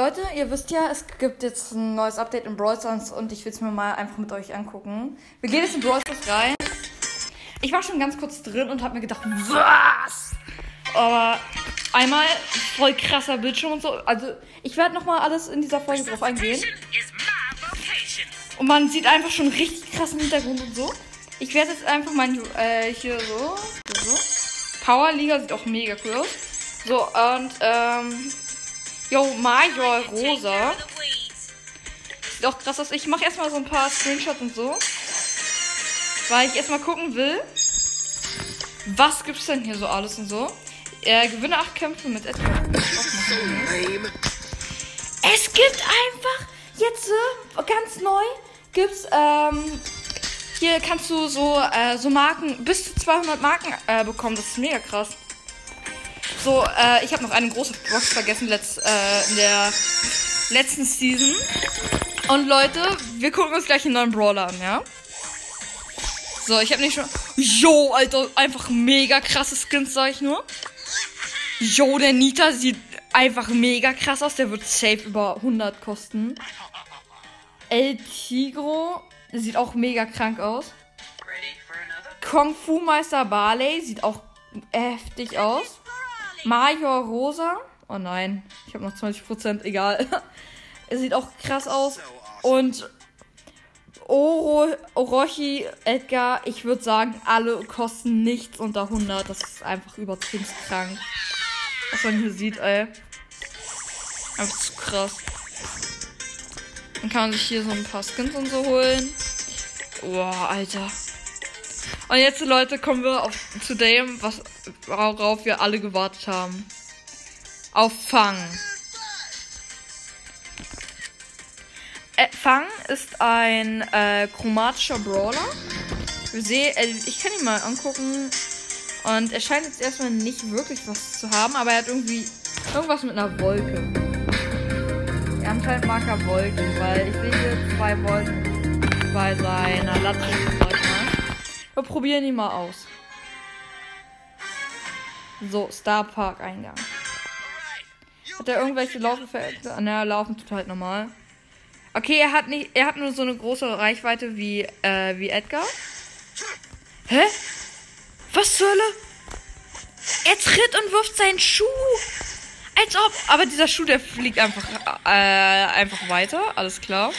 Leute, ihr wisst ja, es gibt jetzt ein neues Update in Brawl Stars und ich will es mir mal einfach mit euch angucken. Wir gehen jetzt in Brawl Stars rein. Ich war schon ganz kurz drin und habe mir gedacht, was? Aber einmal voll krasser Bildschirm und so. Also ich werde nochmal alles in dieser Folge drauf eingehen. Und man sieht einfach schon richtig krassen Hintergrund und so. Ich werde jetzt einfach mal äh, hier so, so. Power Liga sieht auch mega cool aus. So, und, ähm, yo, Major Rosa. Sieht auch krass aus. Ich mache erstmal so ein paar Screenshots und so. Weil ich erstmal gucken will, was gibt's denn hier so alles und so. Er gewinne acht Kämpfe mit Edgar. Es gibt einfach jetzt äh, ganz neu gibt's ähm, hier kannst du so äh, so Marken bis zu 200 Marken äh, bekommen. Das ist mega krass. So, äh, ich habe noch eine große Box vergessen letzt, äh, in der letzten Season. Und Leute, wir gucken uns gleich einen neuen Brawler an, ja? So, ich habe nicht schon. Yo, Alter, einfach mega krasse Skins, sag ich nur. Yo, der Nita sieht einfach mega krass aus. Der wird safe über 100 kosten. El Tigro sieht auch mega krank aus. Kung Fu Meister Barley sieht auch heftig aus. Major Rosa. Oh nein, ich habe noch 20%, egal. er sieht auch krass aus. Und Oro, Orochi, Edgar, ich würde sagen, alle kosten nichts unter 100. Das ist einfach übertrieben krank. Was man hier sieht, ey. Einfach zu krass. Dann kann man sich hier so ein paar Skins und so holen. Boah, Alter. Und jetzt, Leute, kommen wir auf, zu dem, was, worauf wir alle gewartet haben. Auf Fang. Äh, Fang ist ein äh, chromatischer Brawler. Wir sehen, äh, ich kann ihn mal angucken. Und er scheint jetzt erstmal nicht wirklich was zu haben, aber er hat irgendwie irgendwas mit einer Wolke. Ja, anscheinend mag er Wolken, weil ich sehe hier zwei Wolken bei seiner Latte. Wir probieren ihn mal aus. So, Star Park Eingang. Hat er irgendwelche Laufeffekte? Na, laufen tut halt normal. Okay, er hat nicht, er hat nur so eine große Reichweite wie, äh, wie Edgar. Hä? Was zur Hölle? Er tritt und wirft seinen Schuh. Als ob. Aber dieser Schuh, der fliegt einfach, äh, einfach weiter. Alles klar.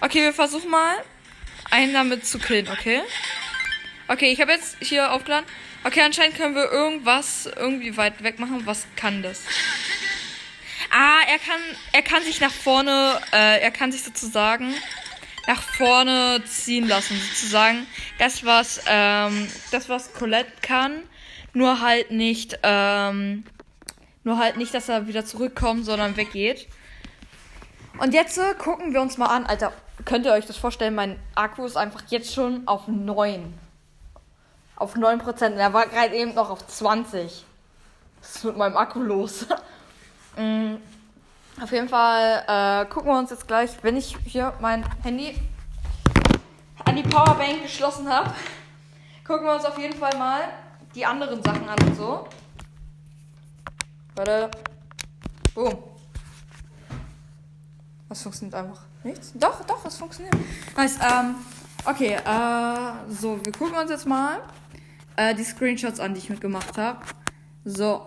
Okay, wir versuchen mal, einen damit zu killen, okay? Okay, ich habe jetzt hier aufgeladen. Okay, anscheinend können wir irgendwas irgendwie weit weg machen. Was kann das? Ah, er kann, er kann sich nach vorne, äh, er kann sich sozusagen nach vorne ziehen lassen, sozusagen. Das was, ähm, das was Colette kann, nur halt nicht, ähm, nur halt nicht, dass er wieder zurückkommt, sondern weggeht. Und jetzt äh, gucken wir uns mal an, Alter. Könnt ihr euch das vorstellen? Mein Akku ist einfach jetzt schon auf 9. Auf 9%. Er war gerade eben noch auf 20. Was ist mit meinem Akku los? mm, auf jeden Fall äh, gucken wir uns jetzt gleich, wenn ich hier mein Handy an die Powerbank geschlossen habe, gucken wir uns auf jeden Fall mal die anderen Sachen an und so. Warte. Boom. Das funktioniert einfach nichts. Doch, doch, es funktioniert. Nice. Ähm, okay, äh, so, wir gucken uns jetzt mal äh, die Screenshots an, die ich mitgemacht habe. So.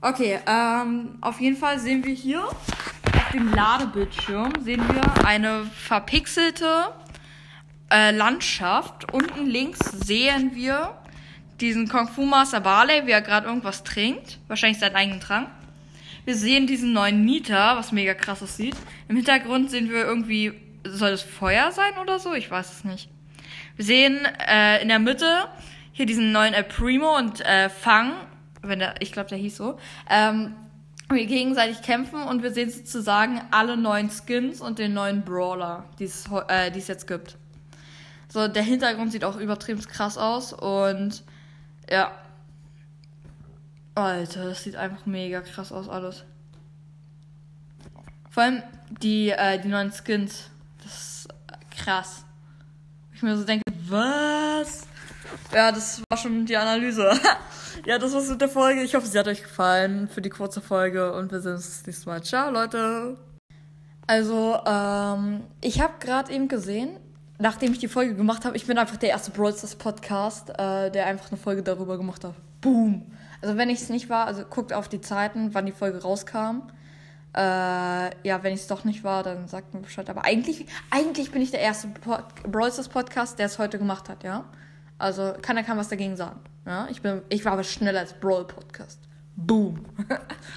Okay, ähm, auf jeden Fall sehen wir hier auf dem Ladebildschirm sehen wir eine verpixelte äh, Landschaft. Unten links sehen wir diesen Kung Fu Master Barley, wie er gerade irgendwas trinkt. Wahrscheinlich seinen eigenen Trank. Wir sehen diesen neuen Nita, was mega krass aussieht. Im Hintergrund sehen wir irgendwie, soll es Feuer sein oder so? Ich weiß es nicht. Wir sehen äh, in der Mitte hier diesen neuen El Primo und äh, Fang, wenn der, ich glaube, der hieß so. Ähm, wir gegenseitig kämpfen und wir sehen sozusagen alle neuen Skins und den neuen Brawler, die es äh, die's jetzt gibt. So, der Hintergrund sieht auch übertrieben krass aus und ja. Alter, das sieht einfach mega krass aus alles. Vor allem die, äh, die neuen Skins. Das ist krass. Ich mir so denke, was? Ja, das war schon die Analyse. ja, das war's mit der Folge. Ich hoffe, sie hat euch gefallen für die kurze Folge und wir sehen uns das nächste Mal. Ciao, Leute. Also, ähm, ich habe gerade eben gesehen, nachdem ich die Folge gemacht habe, ich bin einfach der erste Brawl Stars Podcast, äh, der einfach eine Folge darüber gemacht hat. Boom. Also wenn ich es nicht war, also guckt auf die Zeiten, wann die Folge rauskam. Äh, ja, wenn ich es doch nicht war, dann sagt mir Bescheid. Aber eigentlich, eigentlich bin ich der erste Pod Brawl Stars Podcast, der es heute gemacht hat, ja. Also keiner kann was dagegen sagen. Ja, ich bin, ich war aber schneller als Brawl Podcast. Boom.